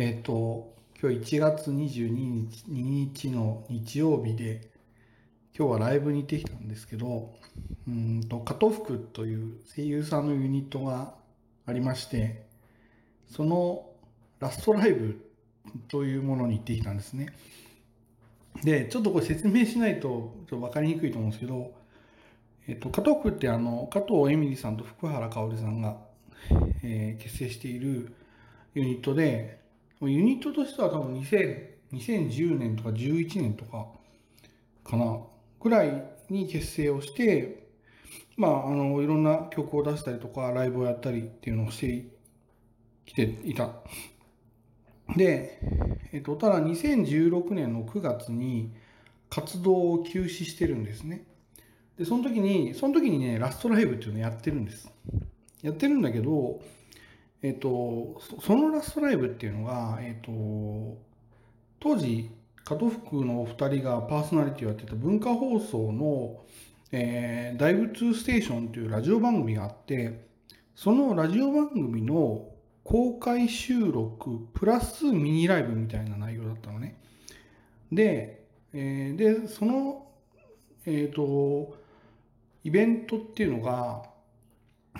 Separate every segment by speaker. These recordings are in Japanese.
Speaker 1: えっ、と、今日1月22日 ,2 日の日曜日で、今日はライブに行ってきたんですけど、うんと、加藤福という声優さんのユニットがありまして、そのラストライブというものに行ってきたんですね。で、ちょっとこれ説明しないとちょっと分かりにくいと思うんですけど、えっと、加藤福ってあの、加藤エミリさんと福原香織さんが、えー、結成しているユニットで、ユニットとしては多分2000 2010年とか11年とかかな、ぐらいに結成をして、まあ、あの、いろんな曲を出したりとか、ライブをやったりっていうのをしてきていた。で、えっと、ただ2016年の9月に活動を休止してるんですね。で、その時に、その時にね、ラストライブっていうのをやってるんです。やってるんだけど、えっと、そのラストライブっていうのが、えっと、当時、加藤福のお二人がパーソナリティをやってた文化放送の、えー、ダイブ2ステーションというラジオ番組があって、そのラジオ番組の公開収録プラスミニライブみたいな内容だったのね。で、えー、で、その、えっ、ー、と、イベントっていうのが、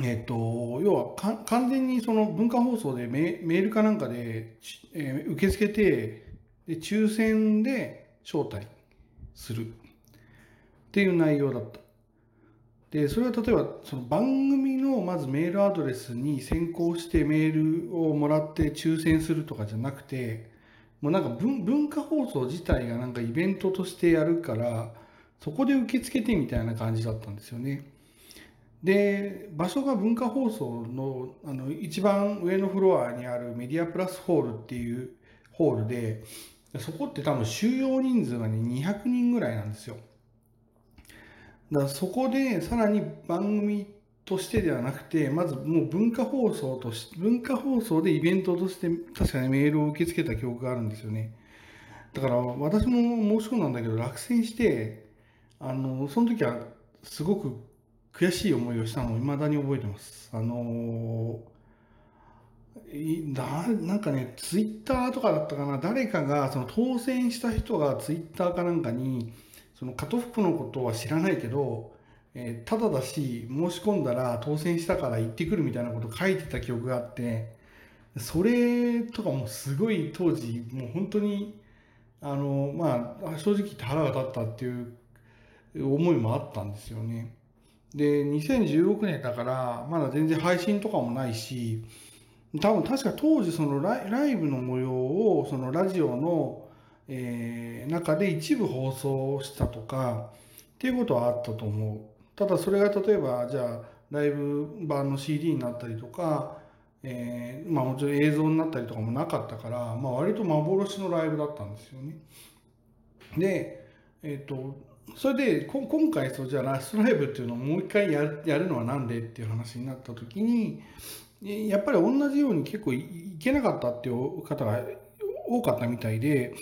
Speaker 1: えっ、と、要は完全にその文化放送でメールかなんかで、えー、受け付けて、で抽選で招待するっていう内容だった。で、それは例えばその番組のまずメールアドレスに先行してメールをもらって抽選するとかじゃなくて、もうなんか文文化放送自体がなんかイベントとしてやるから、そこで受け付けてみたいな感じだったんですよね。で、場所が文化放送のあの一番上のフロアにあるメディアプラスホールっていうホールで、そこって多分収容人数がね、200人ぐらいなんですよ。だからそこでさらに番組としてではなくて、まずもう文化放送とし、文化放送でイベントとして確かにメールを受け付けた記憶があるんですよね。だから私も申し込んだんだけど落選して、あの、その時はすごく悔しい思いをしたのを未だに覚えてます。あのななんかね、ツイッターとかだったかな、誰かがその当選した人がツイッターかなんかに、その加藤福のことは知らないけど、えー、ただだし、申し込んだら当選したから行ってくるみたいなこと書いてた記憶があって、それとかもすごい当時、もう本当に、あの、まあ、正直言って腹が立ったっていう思いもあったんですよね。で、2016年だから、まだ全然配信とかもないし、多分確か当時そのライブの模様をそのラジオの、えー、中で一部放送したとかっていうことはあったと思う。ただそれが例えばじゃあライブ版の CD になったりとか、えー、まあもちろん映像になったりとかもなかったから、まあ割と幻のライブだったんですよね。で、えっ、ー、と、それで今回そうじゃあラストライブっていうのをもう一回やるやるのは何でっていう話になった時にやっぱり同じように結構いけなかったっていう方が多かったみたいで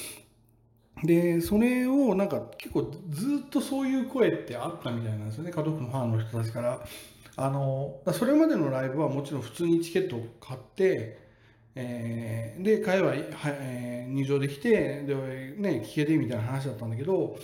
Speaker 1: でそれをなんか結構ずっとそういう声ってあったみたいなんですよね家族のファンの人たちから。あのそれまでのライブはもちろん普通にチケットを買ってえー、で会話、はえー、入場できてで、ね、聞けてみたいな話だったんだけど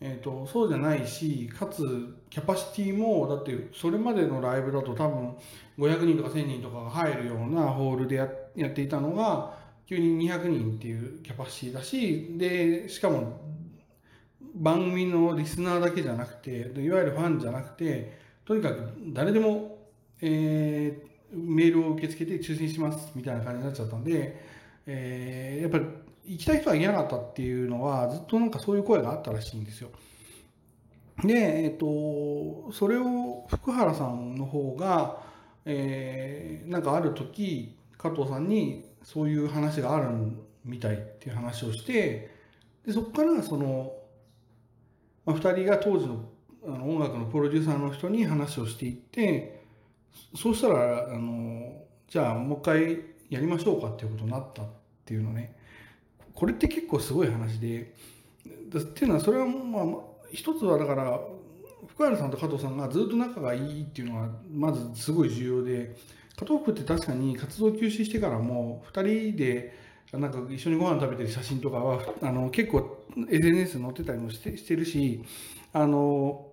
Speaker 1: えーと、そうじゃないしかつキャパシティもだってそれまでのライブだと多分500人とか1000人とかが入るようなホールでややっていたのが急に200人っていうキャパシティだしでしかも番組のリスナーだけじゃなくていわゆるファンじゃなくてとにかく誰でも、えー、メールを受け付けて抽選しますみたいな感じになっちゃったんで、えー、やっぱり行きたい人は行けなかったっていうのはずっとなんかそういう声があったらしいんですよ。で、えっ、と、それを福原さんの方が、えー、なんかある時加藤さんにそういう話があるみたいっていう話をしてでそこからその、まあ、2人が当時のあの音楽のプロデューサーの人に話をしていってそうしたらあのじゃあもう一回やりましょうかっていうことになったっていうのねこれって結構すごい話でっていうのはそれはまあ一つはだから福原さんと加藤さんがずっと仲がいいっていうのはまずすごい重要で加藤福って確かに活動休止してからも2人でなんか一緒にご飯食べてる写真とかはあの結構 SNS 載ってたりもしてしてるしあの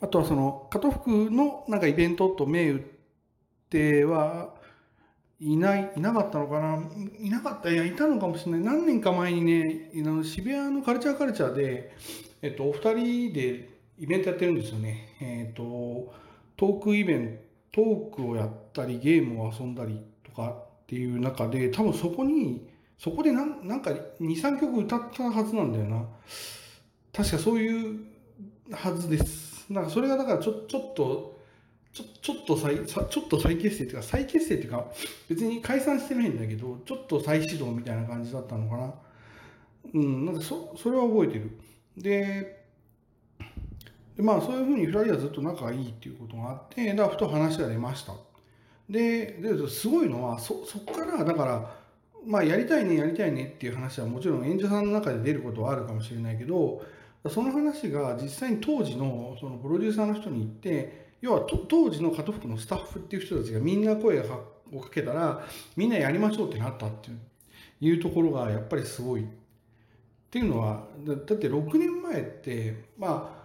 Speaker 1: あとはその加藤福のなんかイベントと銘打ってはいないいなかったのかな？いなかったいやいたのかもしれない。何年か前にね渋谷のカルチャーカルチャーで、えっと、お二人でイベントやってるんですよね。えっとトークイベントトークをやったりゲームを遊んだりとかっていう中で多分そこにそこでなんなんか23曲歌ったはずなんだよな。確かそういうはずです。なんかそれがだからちょちょっとちょちょっと再ちょっと再結成っていうか再結成っていうか別に解散してないんだけどちょっと再始動みたいな感じだったのかな。うんなんかそそれは覚えてる。ででまあそういうふうに2人はずっと仲がいいっていうことがあってだからふと話が出ました。でですごいのはそそこからだからまあやりたいねやりたいねっていう話はもちろん演者さんの中で出ることはあるかもしれないけどその話が実際に当時のそのプロデューサーの人に言って要は当時の加藤服のスタッフっていう人たちがみんな声をかけたらみんなやりましょうってなったっていうところがやっぱりすごい。っていうのはだって6年前ってまあ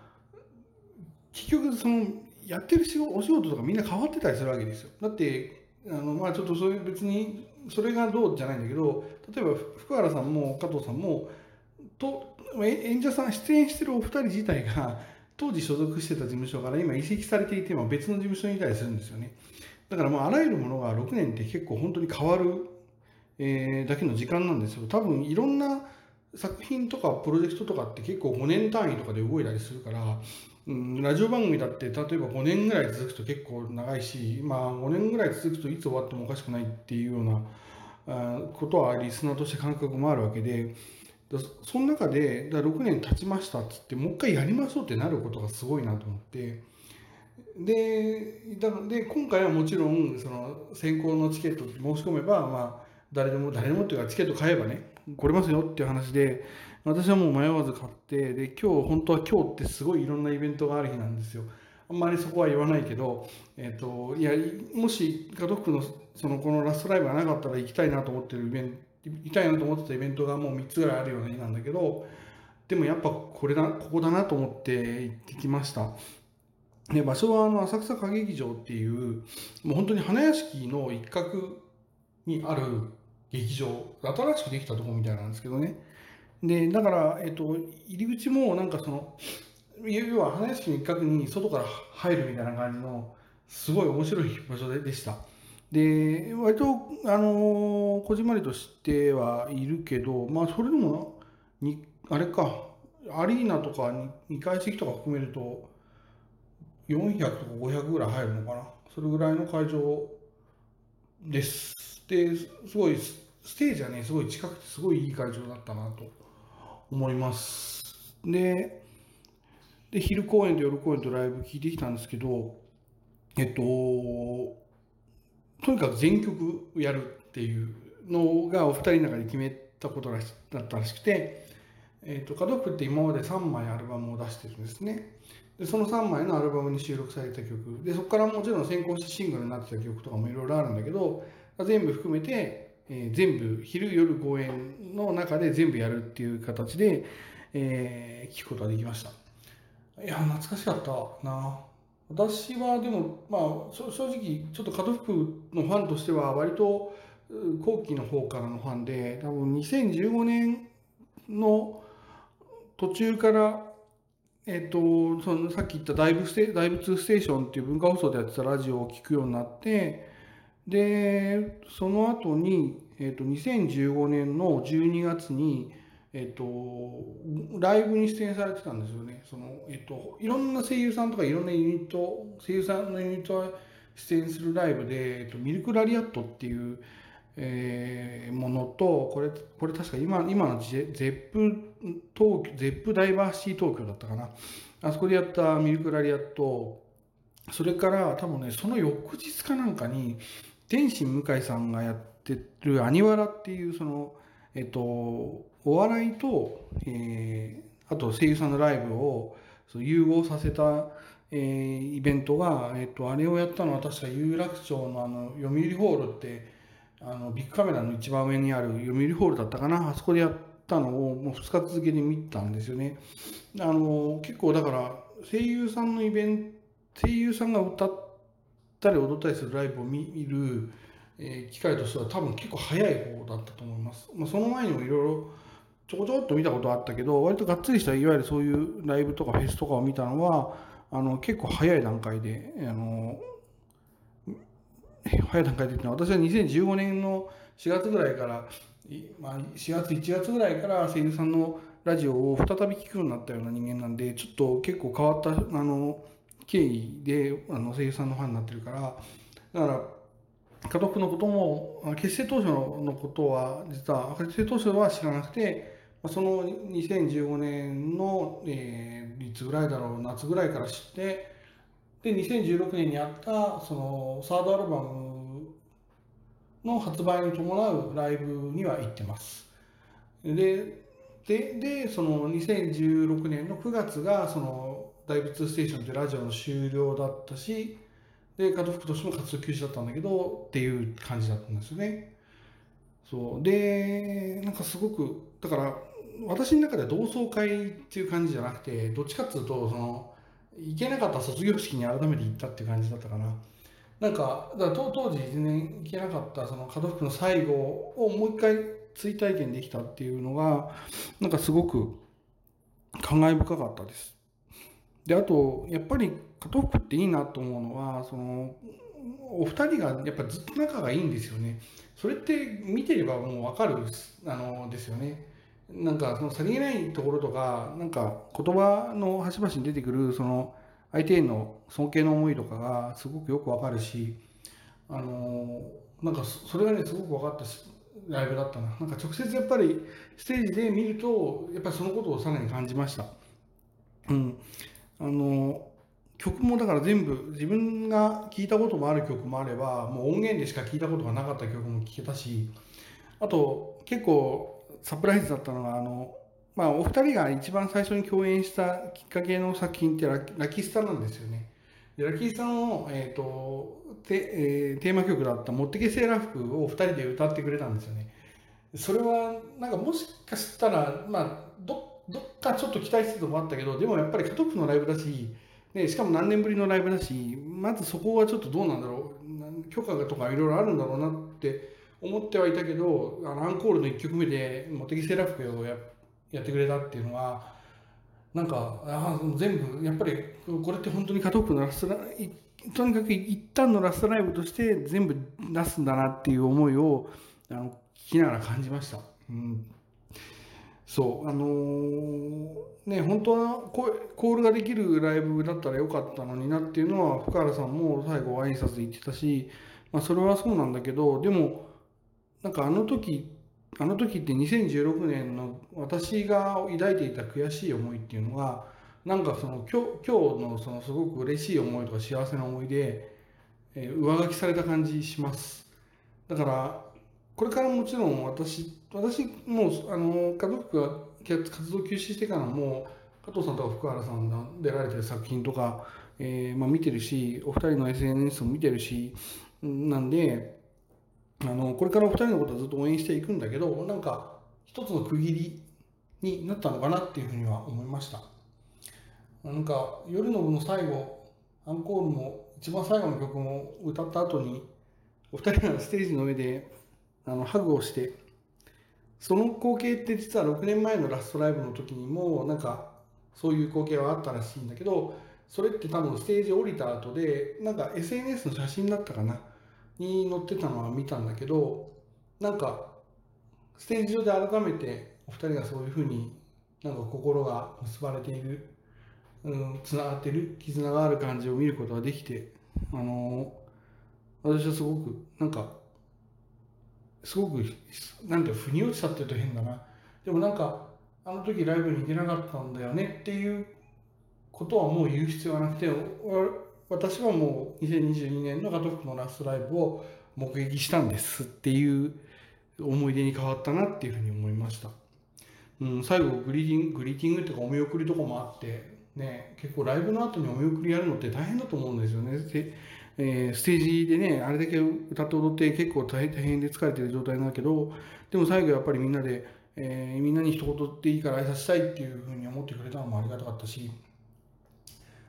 Speaker 1: 結局そのやってる仕事お仕事とかみんな変わってたりするわけですよ。だってあのまあちょっとそういう別にそれがどうじゃないんだけど例えば福原さんも加藤さんもと演者さん出演してるお二人自体が当時所属してた事務所から今移籍されていても別の事務所にいたりするんですよね。だからまああらゆるものが6年って結構本当に変わる、えー、だけの時間なんですよ。多分いろんな作品とかプロジェクトとかって結構5年単位とかで動いたりするからうん、ラジオ番組だって例えば5年ぐらい続くと結構長いし、まあ、5年ぐらい続くといつ終わってもおかしくないっていうようなことはリスナーとして感覚もあるわけでその中でだ6年経ちましたっつってもう一回やりましょうってなることがすごいなと思って。でだで今回はもちろんその先行のチケット申し込めば、まあ、誰でも誰でもっていうかチケット買えばね来れますよっていう話で私はもう迷わず買ってで今日本当は今日ってすごいいろんなイベントがある日なんですよ。あんまりそこは言わないけど、えーと、いやもし家族のそのこのラストライブがなかったら行きたいなと思ってるイベント行きたいなと思ってたイベントがもう3つぐらいあるような日なんだけどでもやっぱこれだここだなと思って行ってきました。で場所はあの浅草歌劇場っていうもう本当に花屋敷の一角にある劇場新しくできたとこみたいなんですけどね。でだから、えっと、入り口もなんかその要は花屋敷の一角に外から入るみたいな感じのすごい面白い場所でした。で割とあのこじんまりとしてはいるけどまあそれでもにあれかアリーナとか 2, 階席とか含めると400とか500ぐらい入るのかなそれぐらいの会場ですですごいステージはねすごい近くてすごいいい会場だったなと思います。で、で昼公演と夜公演とライブ聞いてきたんですけど、えっと、とにかく全曲やるっていうのがお二人の中で決めたことだったらしくて、えっとカ、ドフって今まで3枚アルバムを出してるんですね。でその3枚のアルバムに収録された曲。でそこからもちろん先行してシングルになってた曲とかもいろいろあるんだけど全部含めてえー、全部昼夜公演の中で全部やるっていう形で、えー、聞くことができました。いや懐かしかったな。私はでもまあ正直ちょっと門福のファンとしては割と後期の方からのファンで多分2015年の途中からえっ、とそのさっき言ったダイブステ「ダイブ2ステーション」っていう文化放送でやってたラジオを聴くようになってでその後に、えーと、2015年の12月に、えーと、ライブに出演されてたんですよね。その、えーと、いろんな声優さんとかいろんなユニット声優さんのユニットが出演するライブで、えー、とミルクラリアットっていう、えー、ものとこれこれ確か今今のゼップ東ゼップダイバーシティ東京だったかな。あそこでやったミルクラリアット。それから多分ねその翌日かなんかに天心向井さんがやってる「アニワラ」っていうそのえっとお笑いと、えー、あと声優さんのライブを融合させた、えー、イベントが、えっと、あれをやったのは確か有楽町のあの読売ホールってあのビッグカメラの一番上にある読売ホールだったかなあそこでやったのをもう2日続けて見たんですよね。あの結構だから声優さんのイベント声優さんが歌ったり踊ったりするライブを見る、えー、機会としては多分結構早い方だったと思います。まあ、その前にもいろいろちょこちょこっと見たことあったけど割とがっつりしたいわゆるそういうライブとかフェスとかを見たのはあの結構早い段階であの早い段階でってのは私は2015年の4月ぐらいから、まあ、4月1月ぐらいから声優さんのラジオを再び聞くようになったような人間なんでちょっと結構変わったあの経緯であの声優さんのファンになってるからだから家族のことも結成当初のことは実は結成当初は知らなくてその2015年の、えー、いつぐらいだろう夏ぐらいから知ってで2016年にあったそのサードアルバムの発売に伴うライブには行ってます。でででその2016年の9月がその「大仏ステーション」ってラジオの終了だったしで加藤福としても活動休止だったんだけどっていう感じだったんですよね。そうでなんかすごくだから私の中では同窓会っていう感じじゃなくてどっちかっていうとその行けなかった卒業式に改めて行ったっていう感じだったかな。なんか、だから当時全然行けなかったその門福の最後をもう一回追体験できたっていうのが、なんかすごく感慨深かったです。で、あと、やっぱり門福っていいなと思うのは、その、お二人がやっぱずっと仲がいいんですよね。それって見てればもうわかるあのですよね。なんかそのさりげないところとかなんか言葉の端々に出てくるその相手への尊敬の思いとかがすごくよくわかるしあのなんかそれがねすごく分かったライブだったななんか直接やっぱりステージで見るとやっぱりそのことをさらに感じましたうんあの曲もだから全部自分が聴いたこともある曲もあればもう音源でしか聴いたことがなかった曲も聴けたしあと結構サプライズだったのがあの、まあ、お二人が一番最初に共演したきっかけの作品ってララキスタなんですよね。でラキスタの、えーとてえー、テーマ曲だった「持ってけセーラー服」を二人で歌ってくれたんですよね。それはなんかもしかしたら、まあ、どどっかちょっと期待してたとこあったけどでもやっぱり家族のライブだしでしかも何年ぶりのライブだしまずそこはちょっとどうなんだろう許可とかいろいろあるんだろうなって思ってはいたけどあのアンコールの1曲目で「茂木セラフィをややってくれたっていうのはなんかあ全部やっぱりこれって本当に加藤君のラストラとにかく一旦のラストライブとして全部出すんだなっていう思いをあの聞きながら感じました。うんそう。あのー、ね本当はコールができるライブだったらよかったのになっていうのは福原さんも最後挨拶言ってたし、まあ、それはそうなんだけどでもなんかあの時あの時って2016年の私が抱いていた悔しい思いっていうのがなんかその今日今日のそのすごく嬉しい思いとか幸せな思いで、えー、上書きされた感じします。だからこれからもちろん私私もうあの家族が活動休止してからも加藤さんとか福原さんが出られてる作品とか、えーまあ、見てるしお二人の SNS も見てるしなんであのこれからお二人のことはずっと応援していくんだけどなんか一つの区切りになったのかなっていうふうには思いました。なんか夜の部の最後アンコールも一番最後の曲も歌った後にお二人がステージの上であのハグをしてその光景って実は6年前のラストライブの時にもなんかそういう光景はあったらしいんだけどそれって多分ステージ降りた後でなんか SNS の写真だったかなに載ってたのは見たんだけどなんかステージ上で改めてお二人がそういうふうになんか心が結ばれているうん、つながってる絆がある感じを見ることができてあの私はすごくなんかすごくなんて腑に落ちたって言うと変だなでもなんかあの時ライブに行けなかったんだよねっていうことはもう言う必要はなくて私はもう2022年のガトフクのラストライブを目撃したんですっていう思い出に変わったなっていうふうに思いました。うん、最後グリーティング、グリーティングっていうかお見送りとかもあって、ね、結構ライブの後にお見送りやるのって大変だと思うんですよね。えーステージでねあれだけ歌って踊って結構大変で疲れてる状態なんだけどでも最後やっぱりみんなで、えーみんなに一言でいいから挨拶したいっていうふうに思ってくれたのもありがたかったし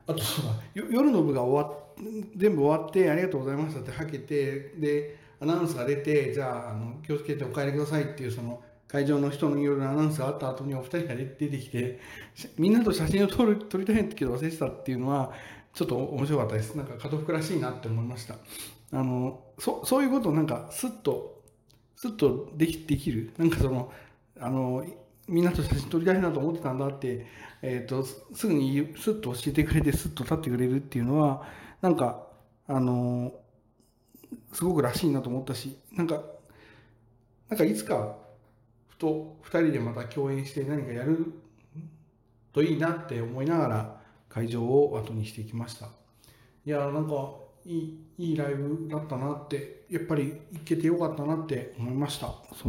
Speaker 1: あとそうだ夜の部が終わっ全部終わってありがとうございましたってはけてでアナウンスが出てじゃああの気をつけてお帰りくださいっていうその会場の人によるアナウンスがあった後にお二人が出てきてみんなと写真を撮る撮りたいんだけど忘れてたっていうのはちょっと面白かったです。なんか家族らしいなって思いました。あのそそういうことをなんかスッとスッとできできる。なんかそのあのみんなと写真撮りたいなと思ってたんだって、えー、とすぐにスッと教えてくれてスッと立ってくれるっていうのはなんかあのすごくらしいなと思ったしなんかなんかいつかふと2人でまた共演して何かやるといいなって思いながら会場を後にしていきました。いやーなんかいいいいライブだったなってやっぱり行けてよかったなって思いました。そん